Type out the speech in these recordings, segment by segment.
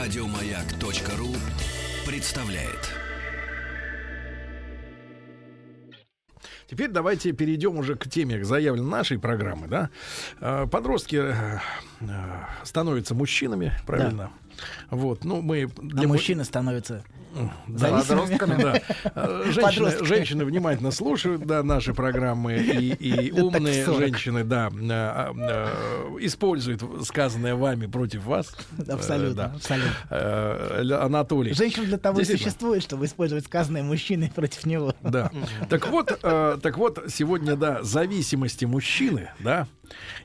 Радиомаяк.ру представляет. Теперь давайте перейдем уже к теме, заявленной нашей программы, да. Э, Подростки э, э, становятся мужчинами, правильно? Вот, ну мы А му- мужчины становятся да, зависимыми. да. Женщины, Подростками. женщины внимательно слушают да, наши программы, и, и умные 40. женщины, да, э, э, используют сказанное вами против вас. Э, Абсолютно, да. абсолютно. Э, Анатолий. Женщина для того и существует, чтобы использовать сказанное мужчиной против него. Да. Так вот, э, так вот, сегодня, да, зависимости мужчины, да.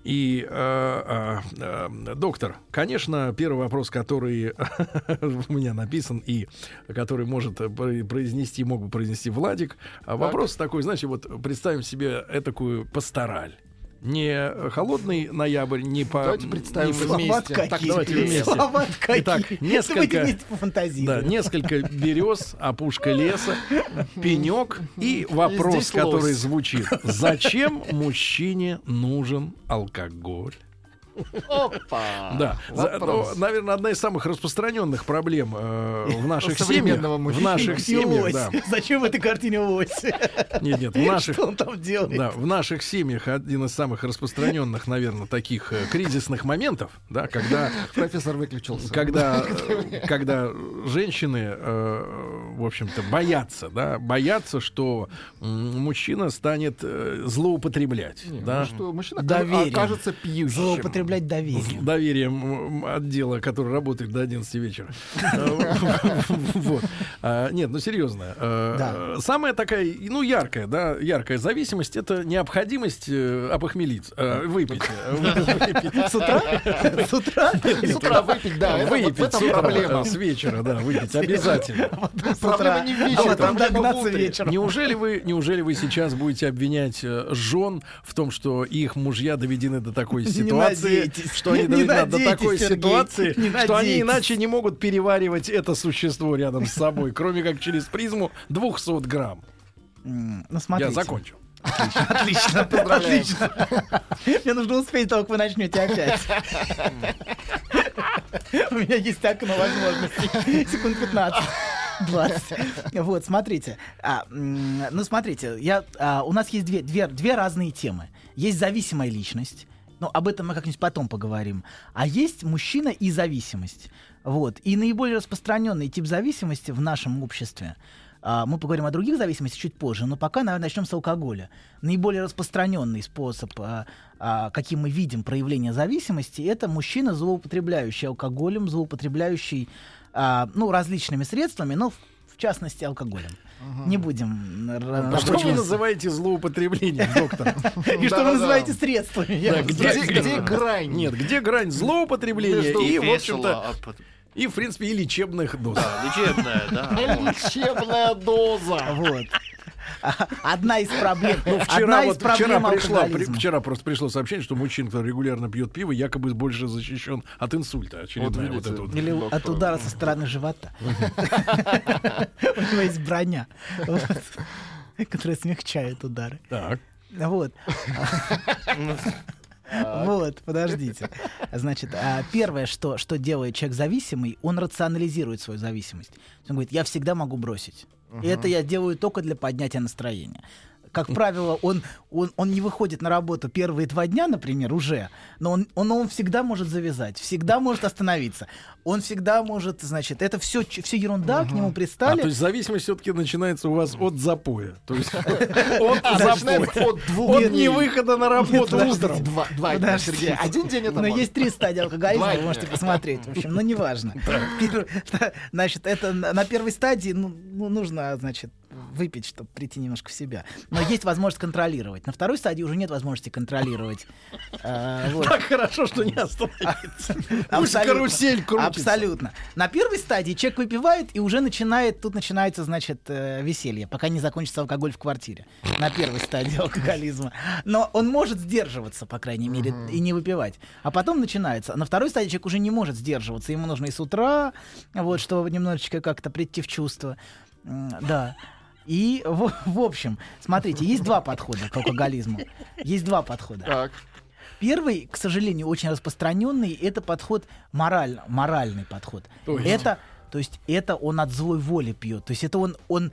И, э, э, э, доктор, конечно, первый вопрос, который у меня написан и который может э, про- произнести, мог бы произнести Владик. А Вопрос такой, знаете, вот представим себе этакую пастораль. Не холодный ноябрь, не по... Давайте представим не вместе. Слова Так, какие. давайте вместе. Слова какие. Итак, несколько- Да, несколько берез, опушка леса, пенек и вопрос, лось. который звучит: Зачем мужчине нужен алкоголь? Опа! Да, За- ну, наверное, одна из самых распространенных проблем э, в наших семьях. В наших семьях, да. Зачем в этой картине лось? Нет, нет, в наших, Что он там делает? да, в наших семьях один из самых распространенных, наверное, таких э, кризисных моментов, да, когда Профессор выключился. когда, э, когда женщины, э, в общем-то, боятся, да, боятся, что мужчина станет э, злоупотреблять, Не, да, ну что, мужчина Доверием. окажется пьющим. Злоупотреблять доверием. доверием м, отдела, который работает до 11 вечера. Э. А, Нет, ну серьезно. э. Самая такая, ну, яркая, да, яркая зависимость — это необходимость э, опохмелиться, выпить. С утра? С утра? С утра выпить, да, Выпить с проблема. с вечера, да, выпить обязательно. С. Проблема не в А вечере. Неужели вы, неужели вы сейчас будете обвинять жен в том, что их мужья доведены до такой ситуации, надейтесь. что они доведены до такой Сергей, ситуации, что они иначе не могут переваривать это существо рядом с собой, кроме как через призму 200 грамм? Ну, смотрите. Я закончу. Отлично, отлично. Мне нужно успеть, только вы начнете опять. У меня есть окно возможностей. Секунд 15. 20. Вот, смотрите. А, ну, смотрите, я, а, у нас есть две, две, две разные темы. Есть зависимая личность. Ну, об этом мы как-нибудь потом поговорим. А есть мужчина и зависимость. Вот. И наиболее распространенный тип зависимости в нашем обществе а, мы поговорим о других зависимостях чуть позже, но пока, наверное, начнем с алкоголя. Наиболее распространенный способ, а, а, каким мы видим проявление зависимости, это мужчина, злоупотребляющий алкоголем, злоупотребляющий ну, различными средствами, но в частности алкоголем. Не будем... А что вы называете злоупотреблением, доктор? И что вы называете средствами? Где- грань? Нет, где грань злоупотребления и, в общем-то, и, в принципе, и лечебных доз? Да, лечебная, да. Лечебная доза. Вот. Одна из проблем. Ну, вчера, одна из вот, вчера, проблем пришла, при- вчера просто пришло сообщение, что мужчина, который регулярно пьет пиво, якобы больше защищен от инсульта. Очередная вот, видите. это вот. Или Доктор. от удара со стороны живота. У него есть броня, вот, которая смягчает удары. Так. Вот. Вот, подождите. Значит, а, первое, что, что делает человек зависимый, он рационализирует свою зависимость. Он говорит, я всегда могу бросить. И это я делаю только для поднятия настроения. Как правило, он, он, он не выходит на работу первые два дня, например, уже, но он, он, он всегда может завязать, всегда может остановиться. Он всегда может, значит, это все, все ерунда, к нему А, пристали. то есть зависимость все-таки начинается у вас от запоя. То есть от запоя. от двух От дней. невыхода на работу утром. Два, дня. Сергей. Один день это Но есть три стадии алкоголизма, вы можете посмотреть. В общем, ну неважно. Значит, это на на первой стадии ну, ну, нужно, значит, выпить, чтобы прийти немножко в себя. Но есть возможность контролировать. На второй стадии уже нет возможности контролировать. Вот. Так хорошо, что не Абсолютно. карусель крутится. Абсолютно. На первой стадии человек выпивает и уже начинает, тут начинается, значит, э, веселье, пока не закончится алкоголь в квартире. На первой стадии алкоголизма. Но он может сдерживаться, по крайней мере, и не выпивать. А потом начинается. На второй стадии человек уже не может сдерживаться. Ему нужно и с утра, вот, чтобы немножечко как-то прийти в чувство. Да. И, в, в общем, смотрите, есть два подхода к алкоголизму. Есть два подхода. Так. Первый, к сожалению, очень распространенный, это подход мораль, моральный подход. То есть? Это, то есть это он от злой воли пьет. То есть это он, он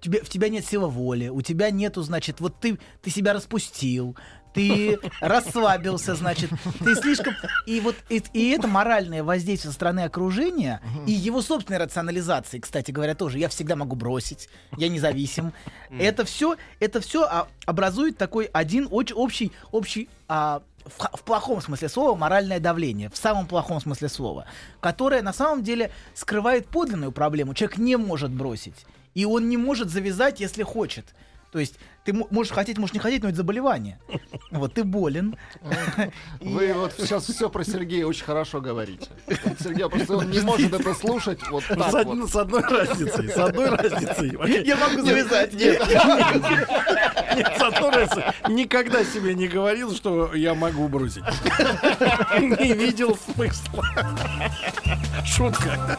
тебе, в тебя нет силы воли, у тебя нету, значит, вот ты, ты себя распустил, ты расслабился, значит, ты слишком... И вот и, и это моральное воздействие со стороны окружения и его собственной рационализации, кстати говоря, тоже. Я всегда могу бросить, я независим. Это все, это все образует такой один очень общий, общий а, в, в плохом смысле слова моральное давление, в самом плохом смысле слова, которое на самом деле скрывает подлинную проблему. Человек не может бросить, и он не может завязать, если хочет. То есть ты мо- можешь хотеть, можешь не хотеть, но это заболевание. Вот ты болен. Вы вот сейчас все про Сергея очень хорошо говорите. Вот Сергей просто он не может это слушать вот С, так од- вот. с одной разницей. С одной разницей. Я могу завязать. Нет, нет, с одной разницей. Никогда себе не говорил, что я могу бросить. Не видел смысла. Шутка.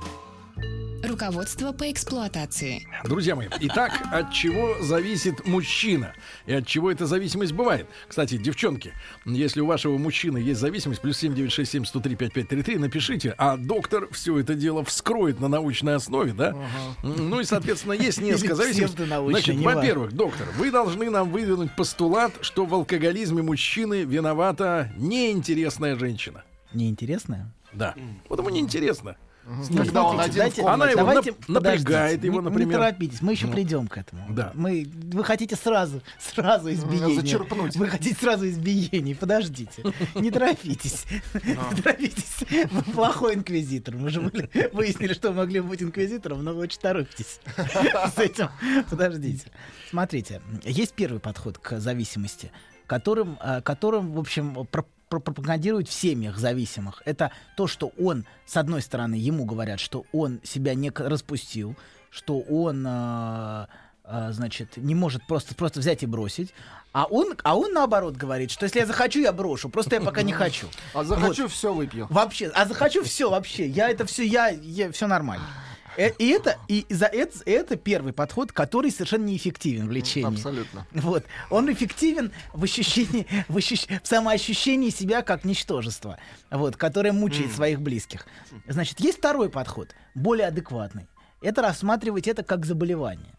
Руководство по эксплуатации. Друзья мои, итак, от чего зависит мужчина? И от чего эта зависимость бывает? Кстати, девчонки, если у вашего мужчины есть зависимость, плюс 7967 103 5533, напишите, а доктор все это дело вскроет на научной основе, да? Ну и, соответственно, есть несколько зависимостей. Значит, во-первых, доктор, вы должны нам выдвинуть постулат, что в алкоголизме мужчины виновата неинтересная женщина. Неинтересное? Да. Вот ему неинтересно. Когда он один дайте- Она его давайте, нап- напрягает его, не- например. Не торопитесь, мы еще Ну. придем к этому. Да. Мы, вы хотите сразу, сразу избиения. зачерпнуть. Вы хотите сразу избиений. Подождите. Не торопитесь. Не торопитесь. Вы плохой инквизитор. Мы же выяснили, что могли быть инквизитором, но вы очень торопитесь с этим. Подождите. Смотрите, есть первый подход к зависимости, которым, э, которым в общем, про- про- пропагандируют в семьях зависимых. Это то, что он, с одной стороны, ему говорят, что он себя не распустил, что он, э, э, значит, не может просто, просто взять и бросить. А он, а он наоборот говорит, что если я захочу, я брошу. Просто я пока не хочу. А захочу, все выпью. Вообще, а захочу все вообще. Я это все, я, я все нормально. Э, И это, и за это, это первый подход, который совершенно неэффективен в лечении. Абсолютно. Вот. Он эффективен в ощущении, в, ощущ- в самоощущении себя как ничтожества, вот, которое мучает своих близких. Значит, есть второй подход, более адекватный. Это рассматривать это как заболевание.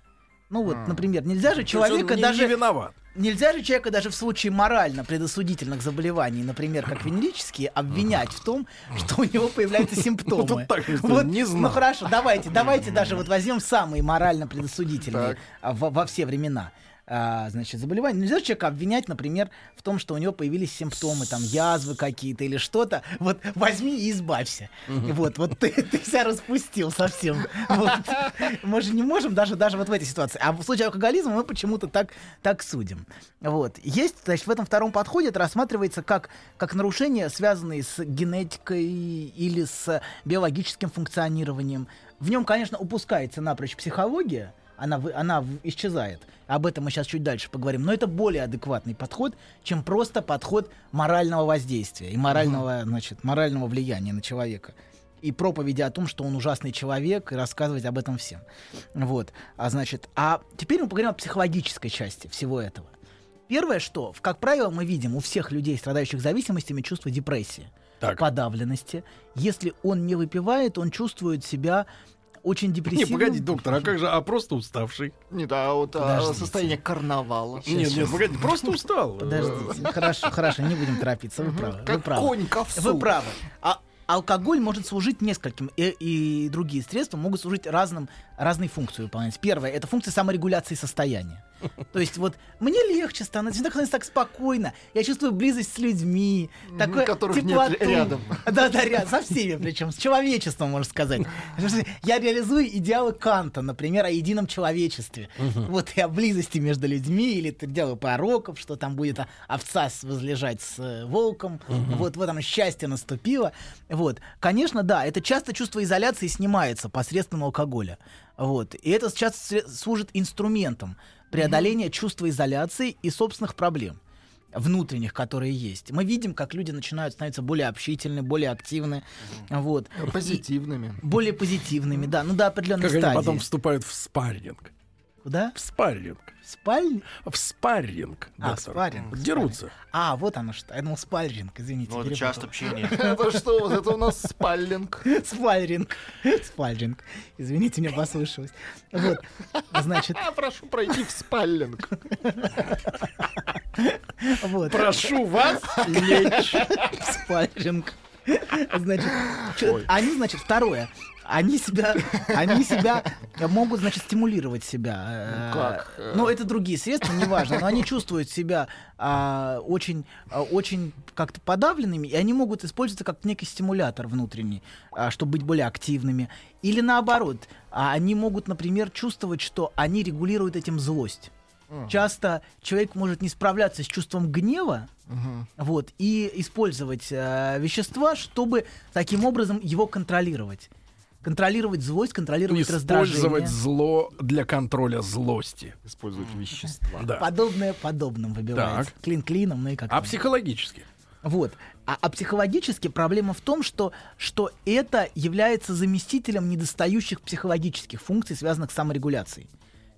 Ну вот, например, нельзя же человека не- даже... не виноват. Нельзя же человека даже в случае морально предосудительных заболеваний, например, как венерические, обвинять в том, что у него появляются симптомы. Вот не знал. Ну хорошо, давайте, давайте даже вот возьмем самые морально предосудительные а, во все времена. А, значит, заболевания. Нельзя же человека обвинять, например, в том, что у него появились симптомы, там, язвы какие-то или что-то. Вот возьми и избавься. Вот, вот ты, ты себя распустил совсем. Вот. Мы же не можем даже, даже вот в этой ситуации. А в случае алкоголизма мы почему-то так, так судим. Вот. Есть, значит, в этом втором подходе это рассматривается как, как нарушения, связанные с генетикой или с биологическим функционированием. В нем, конечно, упускается напрочь психология, она, вы- она исчезает. Об этом мы сейчас чуть дальше поговорим. Но это более адекватный подход, чем просто подход морального воздействия и морального, значит, морального влияния на человека. И проповеди о том, что он ужасный человек, и рассказывать об этом всем. Вот. А значит, а теперь мы поговорим о психологической части всего этого. Первое, что, как правило, мы видим у всех людей, страдающих зависимостями, чувство депрессии, Так. подавленности. Если он не выпивает, он чувствует себя очень Не, депрессивным. погоди, доктор, а как же, а просто уставший? Нет, а вот а, состояние карнавала. Нет, нет, погоди, просто устал. Подождите, хорошо, хорошо, не будем торопиться, вы правы. Вы Как правы. конь к овсу. Вы правы. А алкоголь может служить нескольким, и, и другие средства могут служить разным, разной функцией выполнять. Первое — это функция саморегуляции состояния. То есть вот мне легче становится, мне становится так спокойно, я чувствую близость с людьми, такое которых нет теплоту. рядом. Да, да, рядом, со всеми причем, с человечеством, можно сказать. Я реализую идеалы Канта, например, о едином человечестве. Вот и о близости между людьми, или идеалы пророков, что там будет а, овца возлежать с э, волком, вот в этом счастье наступило. Вот, конечно, да, это часто чувство изоляции снимается посредством алкоголя. Вот, и это сейчас служит инструментом преодоления чувства изоляции и собственных проблем внутренних, которые есть. Мы видим, как люди начинают становиться более общительны, более активны, вот, Позитивными. более позитивными, да, ну до определенной Как они стадии. потом вступают в спарринг. Куда? В спарринг. В спальне? В спарринг. А, доктор. спарринг, Дерутся. А, вот оно что. Я думал, спальринг, извините. Ну, это часто общение. Это что, вот это у нас спаллинг. Спальринг. Спальринг. Извините, мне послышалось. Вот. Значит, А, прошу пройти в спаллинг. вот. Прошу вас лечь. Спарринг. Значит, чё- они, значит, второе. Они себя, они себя могут, значит, стимулировать себя. э, Ну как? Ну, это другие средства, неважно, но они чувствуют себя а, очень, а, очень как-то подавленными, и они могут использоваться как некий стимулятор внутренний, а, чтобы быть более активными. Или наоборот, а, они могут, например, чувствовать, что они регулируют этим злость. Часто человек может не справляться с чувством гнева, вот, и использовать э, вещества, чтобы таким образом его контролировать. Контролировать злость, контролировать Использовать раздражение. зло для контроля злости. Использовать вещества. Да. Подобное подобным выбивается. Так. Клин клином, ну и как А психологически? Вот. А, а психологически проблема в том, что, что это является заместителем недостающих психологических функций, связанных с саморегуляцией.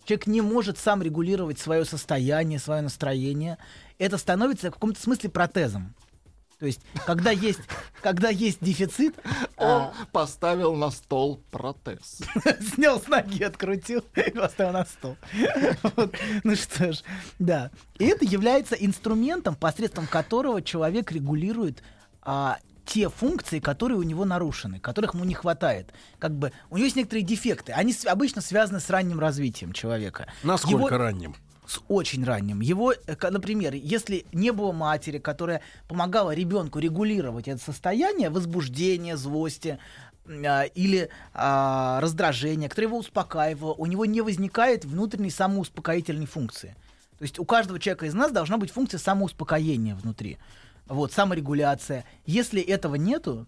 Человек не может сам регулировать свое состояние, свое настроение. Это становится в каком-то смысле протезом. То есть, когда есть, когда есть дефицит, Он поставил на стол протез. снял с ноги, открутил и поставил на стол. Вот. Ну что ж, да. И это является инструментом, посредством которого человек регулирует а, те функции, которые у него нарушены, которых ему не хватает. Как бы у него есть некоторые дефекты. Они с- обычно связаны с ранним развитием человека. Насколько Его- ранним? С очень ранним. Его, э, например, если не было матери, которая помогала ребенку регулировать это состояние возбуждения, злости а, или а, раздражения, которое его успокаивало, у него не возникает внутренней самоуспокоительной функции. То есть у каждого человека из нас должна быть функция самоуспокоения внутри. Вот, саморегуляция. Если этого нету,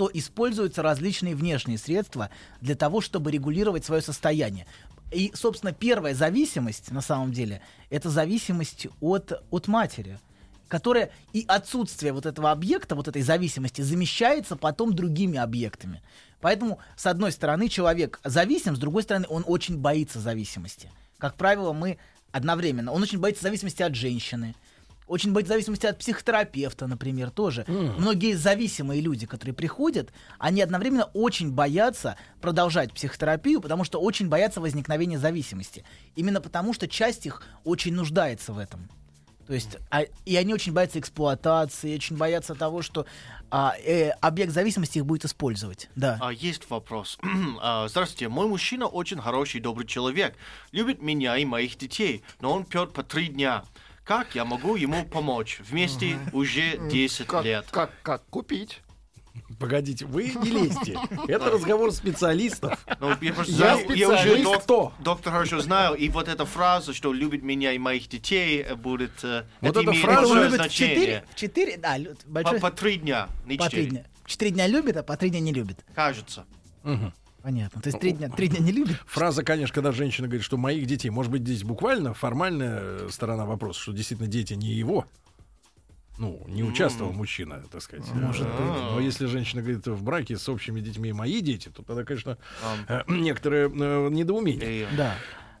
то используются различные внешние средства для того, чтобы регулировать свое состояние. И, собственно, первая зависимость, на самом деле, это зависимость от, от матери, которая и отсутствие вот этого объекта, вот этой зависимости, замещается потом другими объектами. Поэтому, с одной стороны, человек зависим, с другой стороны, он очень боится зависимости. Как правило, мы одновременно. Он очень боится зависимости от женщины, очень боится зависимости от психотерапевта, например, тоже. Многие зависимые люди, которые приходят, они одновременно очень боятся продолжать психотерапию, потому что очень боятся возникновения зависимости. Именно потому, что часть их очень нуждается в этом. То есть, а- и они очень боятся эксплуатации, очень боятся того, что а, э, объект зависимости их будет использовать. Да. А, есть вопрос. А, Здравствуйте, мой мужчина очень хороший, добрый человек. Любит меня и моих детей, но он пьет по три дня. Как я могу ему помочь? Вместе уже 10 Как, лет. как, как купить? Погодите, вы не лезьте. Это разговор специалистов. Ну, я просто Я знаю, я уже док- Кто? доктор хорошо знаю, и вот эта фраза, что любит меня и моих детей, будет... э, Вот это эта имеет фраза любит в значение. в четыре, да, лю- По, большой, по три дня, не по три четыре. дня. В Четыре дня любит, а по три дня не любит. Кажется. Понятно. То есть три дня, три дня не любит. Фраза, конечно, когда женщина говорит, что моих детей, может быть, здесь буквально формальная э, сторона вопроса, что действительно дети не его. Ну, не участвовал мужчина, так сказать. Может быть. Но если женщина говорит в браке с общими детьми мои дети, то тогда, конечно, э, некоторые э, недоумения. И, Да.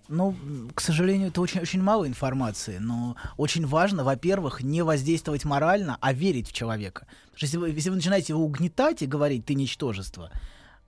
Ну, к сожалению, это очень, очень мало информации, но очень важно, во-первых, не воздействовать морально, а верить в человека. Потому что если вы, если вы начинаете его угнетать и говорить, ты ничтожество, а,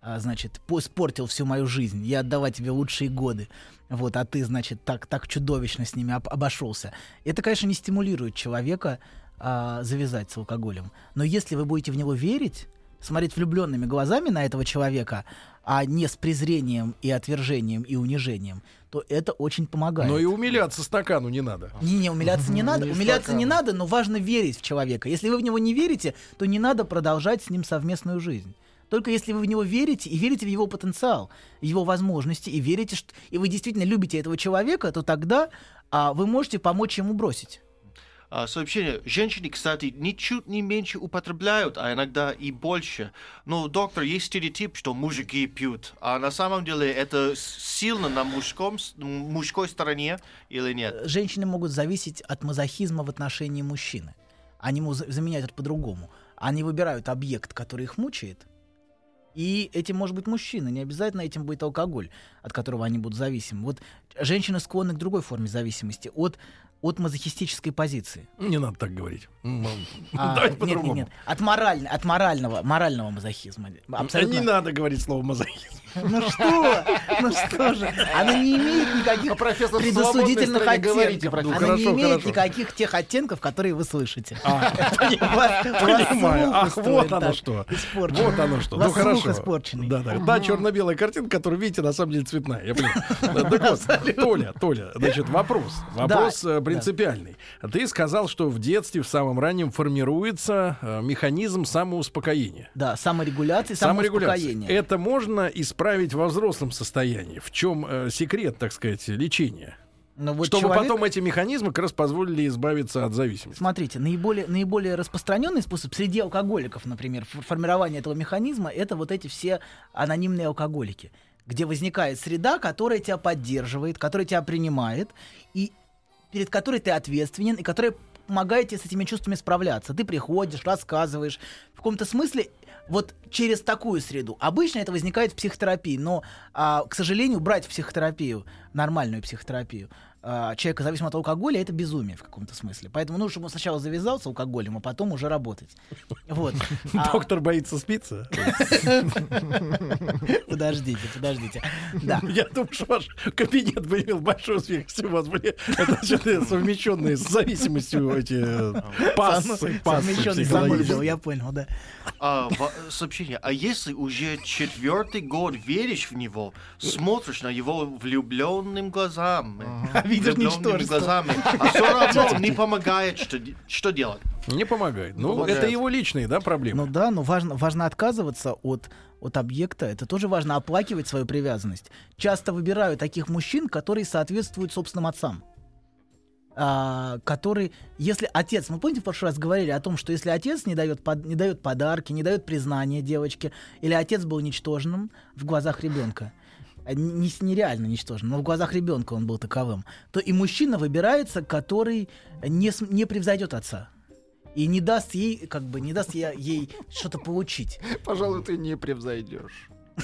значит, по- испортил всю мою жизнь, я отдавал тебе лучшие годы, вот, а ты, значит, так, так чудовищно с ними об- обошелся. Это, конечно, не стимулирует человека а, завязать с алкоголем. Но если вы будете в него верить, смотреть влюбленными глазами на этого человека, а не с презрением и отвержением и унижением, то это очень помогает. Но и умиляться стакану не надо. Не, не, умиляться не надо. не умиляться не стакан. надо, но важно верить в человека. Если вы в него не верите, то не надо продолжать с ним совместную жизнь. Только если вы в него верите и верите в его потенциал, его возможности, и верите, что и вы действительно любите этого человека, то тогда а, вы можете помочь ему бросить. А, сообщение. Женщины, кстати, ничуть не меньше употребляют, а иногда и больше. Но, доктор, есть стереотип, что мужики пьют. А на самом деле это сильно на мужском, мужской стороне или нет? Женщины могут зависеть от мазохизма в отношении мужчины. Они ему за- заменяют это по-другому. Они выбирают объект, который их мучает, и этим может быть мужчина, не обязательно этим будет алкоголь, от которого они будут зависимы. Вот женщины склонны к другой форме зависимости, от, от мазохистической позиции. Не надо так говорить. А, Давайте нет, по-другому. нет, нет. От, мораль- от морального, морального мазохизма. Абсолютно. Не надо говорить слово мазохизм. Ну что? Ну что же? Она не имеет никаких А предосудительных оттенков. Она не имеет хорошо. никаких тех оттенков, которые вы слышите. А, Понимаю. Понимаю. Ах, вот оно что. Вот оно что. Ну хорошо. испорченный. Да, да. Да, черно-белая картинка, которую видите, на самом деле цветная. Я понимаю. Так вот, Толя, Толя, значит, вопрос. Вопрос принципиальный. Ты сказал, что в детстве, в самом раннем, формируется э, механизм самоуспокоения. Да, Саморегуляция. самоуспокоение. Это можно исправить во взрослом состоянии. В чем э, секрет, так сказать, лечения? Но вот Чтобы человек- потом эти механизмы как раз позволили избавиться от зависимости. Смотрите, наиболее, наиболее распространенный способ среди алкоголиков, например, формирования этого механизма, это вот эти все анонимные алкоголики, где возникает среда, которая тебя поддерживает, которая тебя принимает, и перед которой ты ответственен, и которая помогает тебе с этими чувствами справляться. Ты приходишь, рассказываешь. В каком-то смысле вот через такую среду. Обычно это возникает в психотерапии, но, а, к сожалению, брать психотерапию, нормальную психотерапию, а, человека зависимого от алкоголя, это безумие в каком-то смысле. Поэтому нужно, чтобы он сначала завязался алкоголем, а потом уже работать. Вот. А, Доктор боится спиться. Подождите, подождите. Да. Я думаю, что ваш кабинет бы имел большой успех, если у вас были совмещенные с зависимостью эти э, пассы, психологические. замысел, я понял, да. А, сообщение. А если уже четвертый год веришь в него, смотришь на его влюбленным глазами, Видишь ничтожество. глазами, а все равно не помогает, что, что делать? Не помогает. Ну, Помогает. это его личные, да, проблемы. Ну да, но важно, важно отказываться от, от объекта. Это тоже важно оплакивать свою привязанность. Часто выбираю таких мужчин, которые соответствуют собственным отцам. А, который, если отец, мы помните, в прошлый раз говорили о том, что если отец не дает, под- не дает подарки, не дает признания девочке, или отец был ничтожным в глазах ребенка, не, с- нереально ничтожным, но в глазах ребенка он был таковым, то и мужчина выбирается, который не, не превзойдет отца. И не даст ей, как бы, не даст ей, ей что-то получить. Пожалуй, ты не превзойдешь.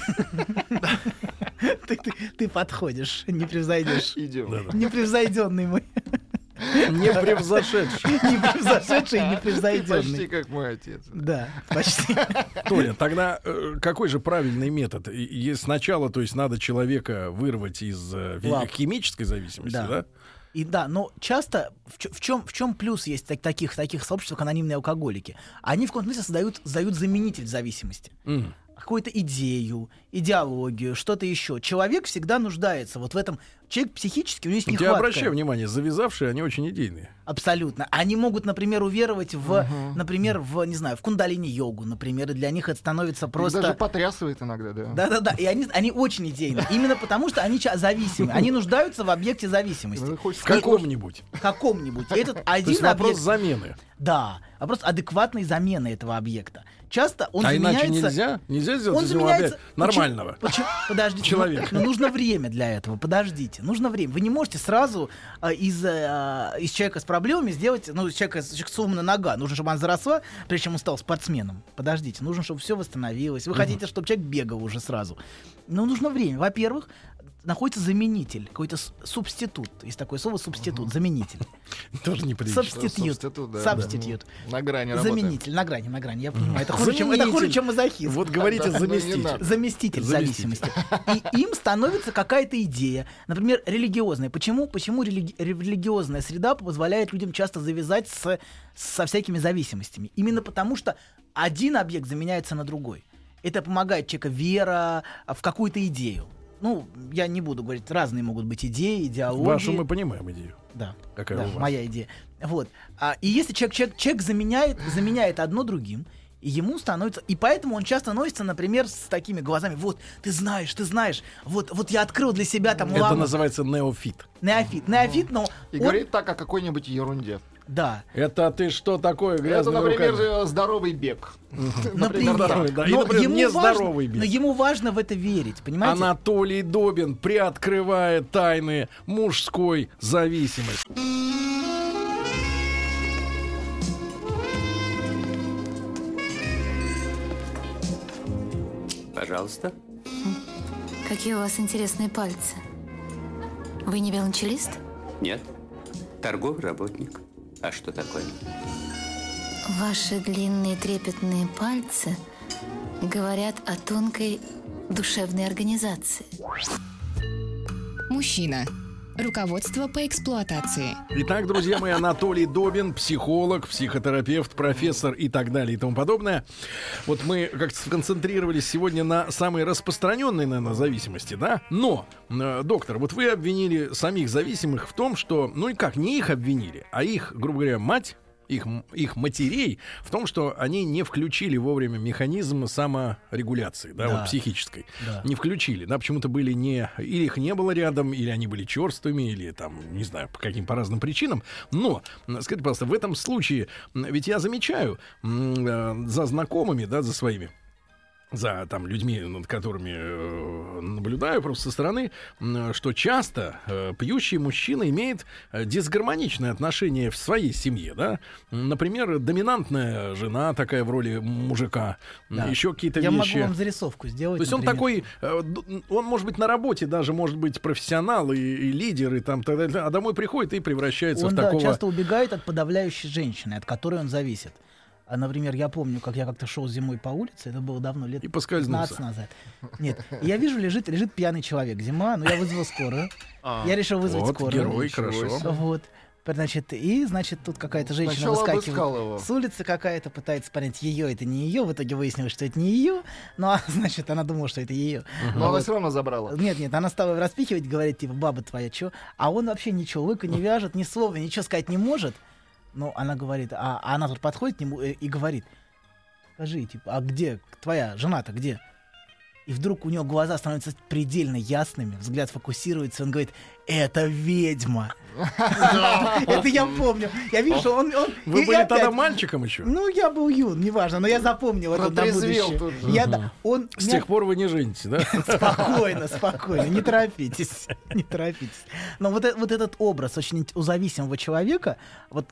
Ты подходишь, не превзойдешь. Идем. Непревзойденный мой. Не превзошедший. Не превзошедший и Ты почти непревзойденный. как мой отец. Да, почти. Толя, тогда э, какой же правильный метод? Сначала, то есть, надо человека вырвать из э, химической зависимости, Да. да? И да, но часто в, чё- в чем в чем плюс есть так- таких таких сообществ, как анонимные алкоголики? Они в каком-то смысле создают создают заменитель зависимости. М. какую-то идею, идеологию, что-то еще. Человек всегда нуждается вот в этом. Человек психически, у него есть Я нехватка. обращаю внимание, завязавшие, они очень идейные. Абсолютно. Они могут, например, уверовать в, например, в, не знаю, в кундалини-йогу, например, и для них это становится просто... Даже потрясывает иногда, да. Да-да-да, и они, они очень идейны. Именно потому, что они зависимы. Они нуждаются в объекте Ну, зависимости. В каком-нибудь. Каком-нибудь. И Этот То есть один вопрос объект... замены. Да, вопрос адекватной замены этого объекта. Часто он а иначе заменяется... нельзя? Нельзя сделать Он из заменяется... опять нормального. Почему? Почему? Подождите. Человека. Ну, ну, нужно время для этого. Подождите. Нужно время. Вы не можете сразу а, из, а, из человека с проблемами сделать, ну, из человека, человека с умной нога. Нужно, чтобы она заросла, прежде чем он стал спортсменом. Подождите. Нужно, чтобы все восстановилось. Вы хотите, чтобы человек бегал уже сразу. Но нужно время. Во-первых, находится заменитель, какой-то субститут. Есть такое слово субститут, заменитель. Тоже неприлично. Субститут. Субститут. На грани. Заменитель, на грани, на грани. Я понимаю. Это хуже, чем, это хуже, чем мазохизм. Вот говорите Да, ну, не заместитель. заместитель, Заместитель. зависимости. И им становится какая-то идея, например, религиозная. Почему, почему религи- религиозная среда позволяет людям часто завязать с, со всякими зависимостями? Именно потому, что один объект заменяется на другой. Это помогает человека вера а, в какую-то идею. Ну, я не буду говорить, разные могут быть идеи, идеологии. Вашу мы понимаем идею. Да. Какая да, у вас? моя идея. Вот. А, и если человек, человек, человек заменяет, заменяет одно другим, и ему становится... И поэтому он часто носится, например, с такими глазами. Вот, ты знаешь, ты знаешь. Вот, вот я открыл для себя там Это ламу. называется неофит. Неофит. Неофит, но И он- говорит так о какой-нибудь ерунде. Да. Это ты что такое Это, грязными например, руками? здоровый бег. Например. здоровый, да. И, Но например, ему нездоровый важно, бег. но ему важно в это верить, понимаете? Анатолий Добин приоткрывает тайны мужской зависимости. Пожалуйста. Какие у вас интересные пальцы. Вы не велончелист? Нет. Торговый работник. А что такое? Ваши длинные трепетные пальцы говорят о тонкой душевной организации. Мужчина. Руководство по эксплуатации. Итак, друзья мои, Анатолий Добин, психолог, психотерапевт, профессор и так далее и тому подобное. Вот мы как-то сконцентрировались сегодня на самой распространенной, наверное, зависимости, да? Но, э, доктор, вот вы обвинили самих зависимых в том, что, ну и как, не их обвинили, а их, грубо говоря, мать, их, их матерей в том, что они не включили вовремя механизм саморегуляции, да, Да. вот психической. Да. Не включили, да, почему-то были не... Или их не было рядом, или они были черствыми, или там, не знаю, по каким по разным причинам. Но, скажите, пожалуйста, в этом случае, ведь я замечаю э, за знакомыми, да, за своими, за там людьми, над которыми э, наблюдаю просто со стороны, м, что часто э, пьющий мужчина имеет э, дисгармоничное отношение в своей семье, да. Например, доминантная жена такая в роли мужика, Да. еще какие-то Я вещи. могу вам зарисовку сделать. То есть он например. такой, э, он может быть на работе даже, может быть профессионал и, и лидер, и там, так далее, а домой приходит и превращается Он в да, такого... часто убегает от подавляющей женщины, от которой он зависит. А, например, я помню, как я как-то шел зимой по улице, это было давно, лет И поскользнулся. 15 назад. Нет, я вижу, лежит, лежит пьяный человек. Зима, но я вызвал скорую. Я решил вызвать Вот, скорую. герой, хорошо. Вот. Значит, и, значит, тут какая-то женщина Сначала выскакивает его. с улицы какая-то, пытается понять, ее это не ее. В итоге выяснилось, что это не ее. Ну, а, значит, она думала, что это ее. Но она все равно забрала. Нет, нет, она стала распихивать, говорить, типа, баба твоя, чё? А он вообще ничего, лыка не вяжет, ни слова, ничего сказать не может. Ну, она говорит, а, а она тут подходит к нему э, и говорит, скажи, типа, а где твоя жена-то, где? И вдруг у него глаза становятся предельно ясными, взгляд фокусируется, он говорит, это ведьма. Это я помню. Я вижу, что он... Вы были тогда мальчиком еще? Ну, я был юн, неважно, но я запомнил это на будущее. С тех пор вы не женитесь, да? Спокойно, спокойно, не торопитесь, не торопитесь. Но вот, э- этот образ очень у зависимого человека, вот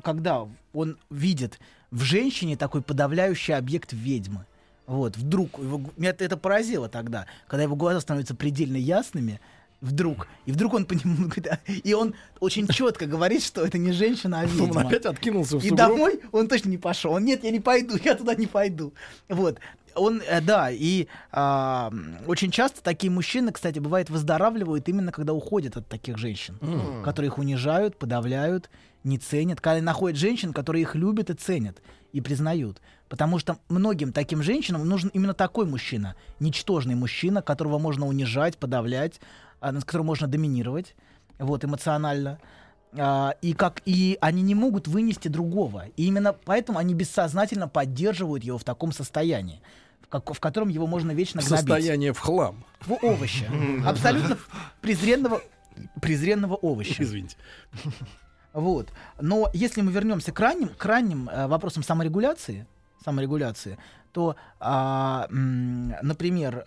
когда он видит в женщине такой подавляющий объект ведьмы, вот, вдруг, его меня это поразило тогда, когда его глаза становятся предельно ясными, вдруг, и вдруг он понимает, и он очень четко говорит, что это не женщина, а Он ведьма. опять откинулся в И сугроб. домой он точно не пошел. Он, нет, я не пойду, я туда не пойду. Вот. Он, э, да, и а, очень часто такие мужчины, кстати, бывает, выздоравливают именно когда уходят от таких женщин, которые их унижают, подавляют, не ценят. Когда находят женщин, которые их любят и ценят, и признают. Потому что многим таким женщинам нужен именно такой мужчина. Ничтожный мужчина, которого можно унижать, подавлять, а, над которым можно доминировать вот, эмоционально. А, и, как, и они не могут вынести другого. И именно поэтому они бессознательно поддерживают его в таком состоянии, в, как- в котором его можно вечно гнобить. Состояние в хлам. В овоща. Абсолютно презренного, презренного овоща. Извините. Вот. Но если мы вернемся к ранним, к ранним э, вопросам саморегуляции, саморегуляции, то, м, например,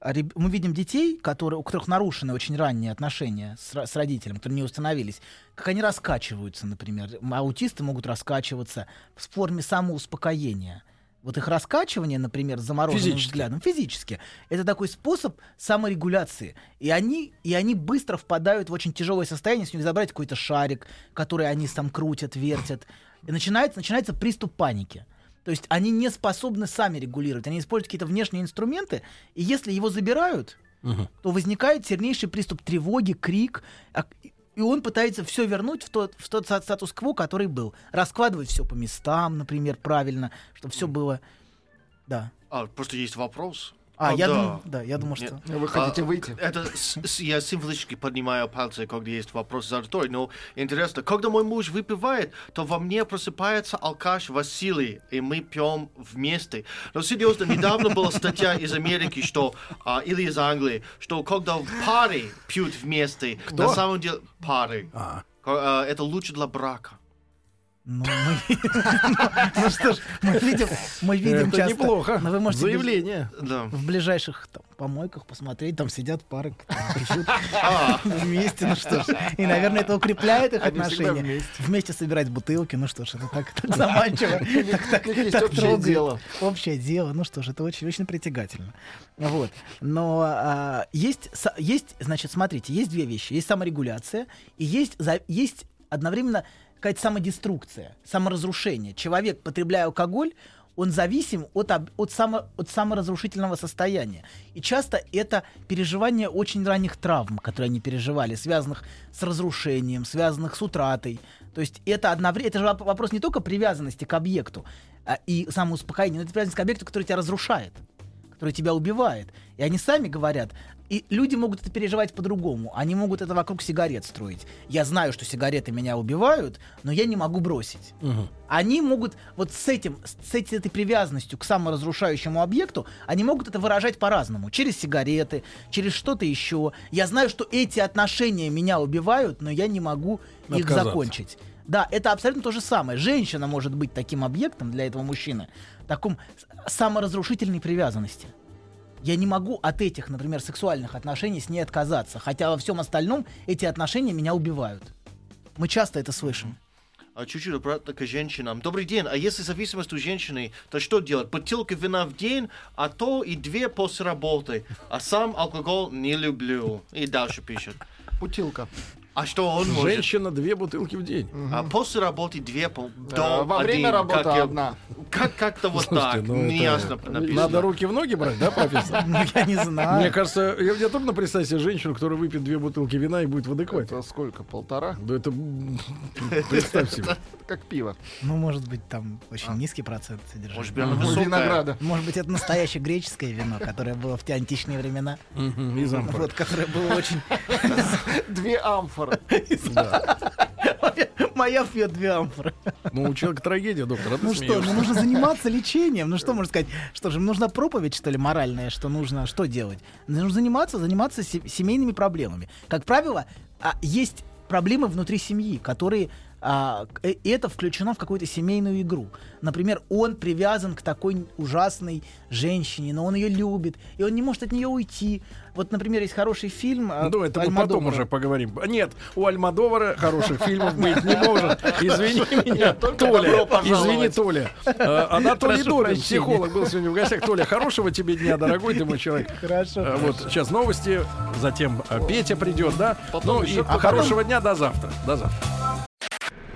реб- мы видим детей, которые, у которых нарушены очень ранние отношения с, с родителем, которые не установились, как они раскачиваются, например. Аутисты могут раскачиваться в форме самоуспокоения. Вот их раскачивание, например, замороженным Физически. взглядом, физически, это такой способ саморегуляции. И они, и они быстро впадают в очень тяжелое состояние, если у них забрать какой-то шарик, который они там крутят, вертят. И начинается, начинается приступ паники. То есть они не способны сами регулировать, они используют какие-то внешние инструменты, и если его забирают, то возникает сильнейший приступ тревоги, крик, а- и он пытается все вернуть в тот, в тот ста- статус-кво, который был. Раскладывать все по местам, например, правильно, чтобы все было. Да. А, просто есть вопрос. А, я Когда- думаю, да, я думаю, Нет. что... Вы хотите А, выйти? Это с- с- я символически поднимаю пальцы, когда есть вопрос за аудиторией. Но интересно, когда мой муж выпивает, то во мне просыпается алкаш Василий, и мы пьем вместе. Но серьезно, недавно была статья из Америки, что а, или из Англии, что когда пары пьют вместе, на самом деле пары, А. а, это лучше для брака. Ну, мы... ну что ж, мы видим, мы видим Это часто... неплохо. Но вы можете Заявление. Да. в ближайших там, помойках посмотреть, там сидят пары, А, вместе, ну что ж. И, наверное, это укрепляет их отношения. вместе. Собирать бутылки, ну что ж, это так, так заманчиво. так- так- общее дело. Общее дело, ну что ж, это очень, очень притягательно. Вот. Но а, есть, есть, значит, смотрите, есть две вещи. Есть саморегуляция и есть, за- есть одновременно какая-то самодеструкция, саморазрушение. Человек, потребляя алкоголь, он зависим от, от, само, от саморазрушительного состояния. И часто это переживание очень ранних травм, которые они переживали, связанных с разрушением, связанных с утратой. То есть это одновременно, это же воп- вопрос не только привязанности к объекту а, и самоуспокоения, но это привязанность к объекту, который тебя разрушает который тебя убивает. И они сами говорят, и люди могут это переживать по-другому. Они могут это вокруг сигарет строить. Я знаю, что сигареты меня убивают, но я не могу бросить. Они могут вот с этим, с этой привязанностью к саморазрушающему объекту, они могут это выражать по-разному. Через сигареты, через что-то еще. Я знаю, что эти отношения меня убивают, но я не могу их Отказаться. закончить. Да, это абсолютно то же самое. Женщина может быть таким объектом для этого мужчины, таком саморазрушительной привязанности. Я не могу от этих, например, сексуальных отношений с ней отказаться, хотя во всем остальном эти отношения меня убивают. Мы часто это слышим. А чуть-чуть обратно к женщинам. Добрый день. А если зависимость у женщины, то что делать? Бутылка вина в день, а то и две после работы. А сам алкоголь не люблю. И дальше пишет. Бутылка. А что он может? Женщина две бутылки в день. А после работы две, по- Да, до во время один, работы как я- одна. Как, как-то вот Слушайте, так. ну это- Неясно написано. Надо руки в ноги брать, да, профессор? Ну, я не знаю. Мне кажется, я, я трудно представить себе женщину, которая выпьет две бутылки вина и будет в адеквате. Это сколько? Полтора? Да это м, представь себе. Как пиво. Ну, может быть, там очень низкий процент содержания. Может быть, она высокая. винограда. Может быть, это настоящее греческое вино, которое было в те античные времена. Мгм, Из амфоры. Вот, которое было очень... Две амфоры. Моя пьет две амфоры. Ну, у человека трагедия, доктор, а Ну что, ну нужно заниматься лечением. Ну что можно сказать? Что же, нужна проповедь, что ли, моральная, что нужно что делать? Нужно заниматься, заниматься се- семейными проблемами. Как правило, а, есть проблемы внутри семьи, которые а, э, и это включено в какую-то семейную игру. Например, он привязан к такой ужасной женщине, но он ее любит, и он не может от нее уйти. Вот, например, есть хороший фильм. Ну, это мы потом уже поговорим. Нет, у Альмадовара хороших фильмов быть не может. Извини меня, Толя. Извини, Толя. А, Анатолий Добин, психолог, был сегодня в гостях. Толя, хорошего тебе дня, дорогой ты мой человек. Хорошо. А, Вот сейчас новости, затем а, Петя придет, да? Ну и а хорошего дня до завтра. До завтра.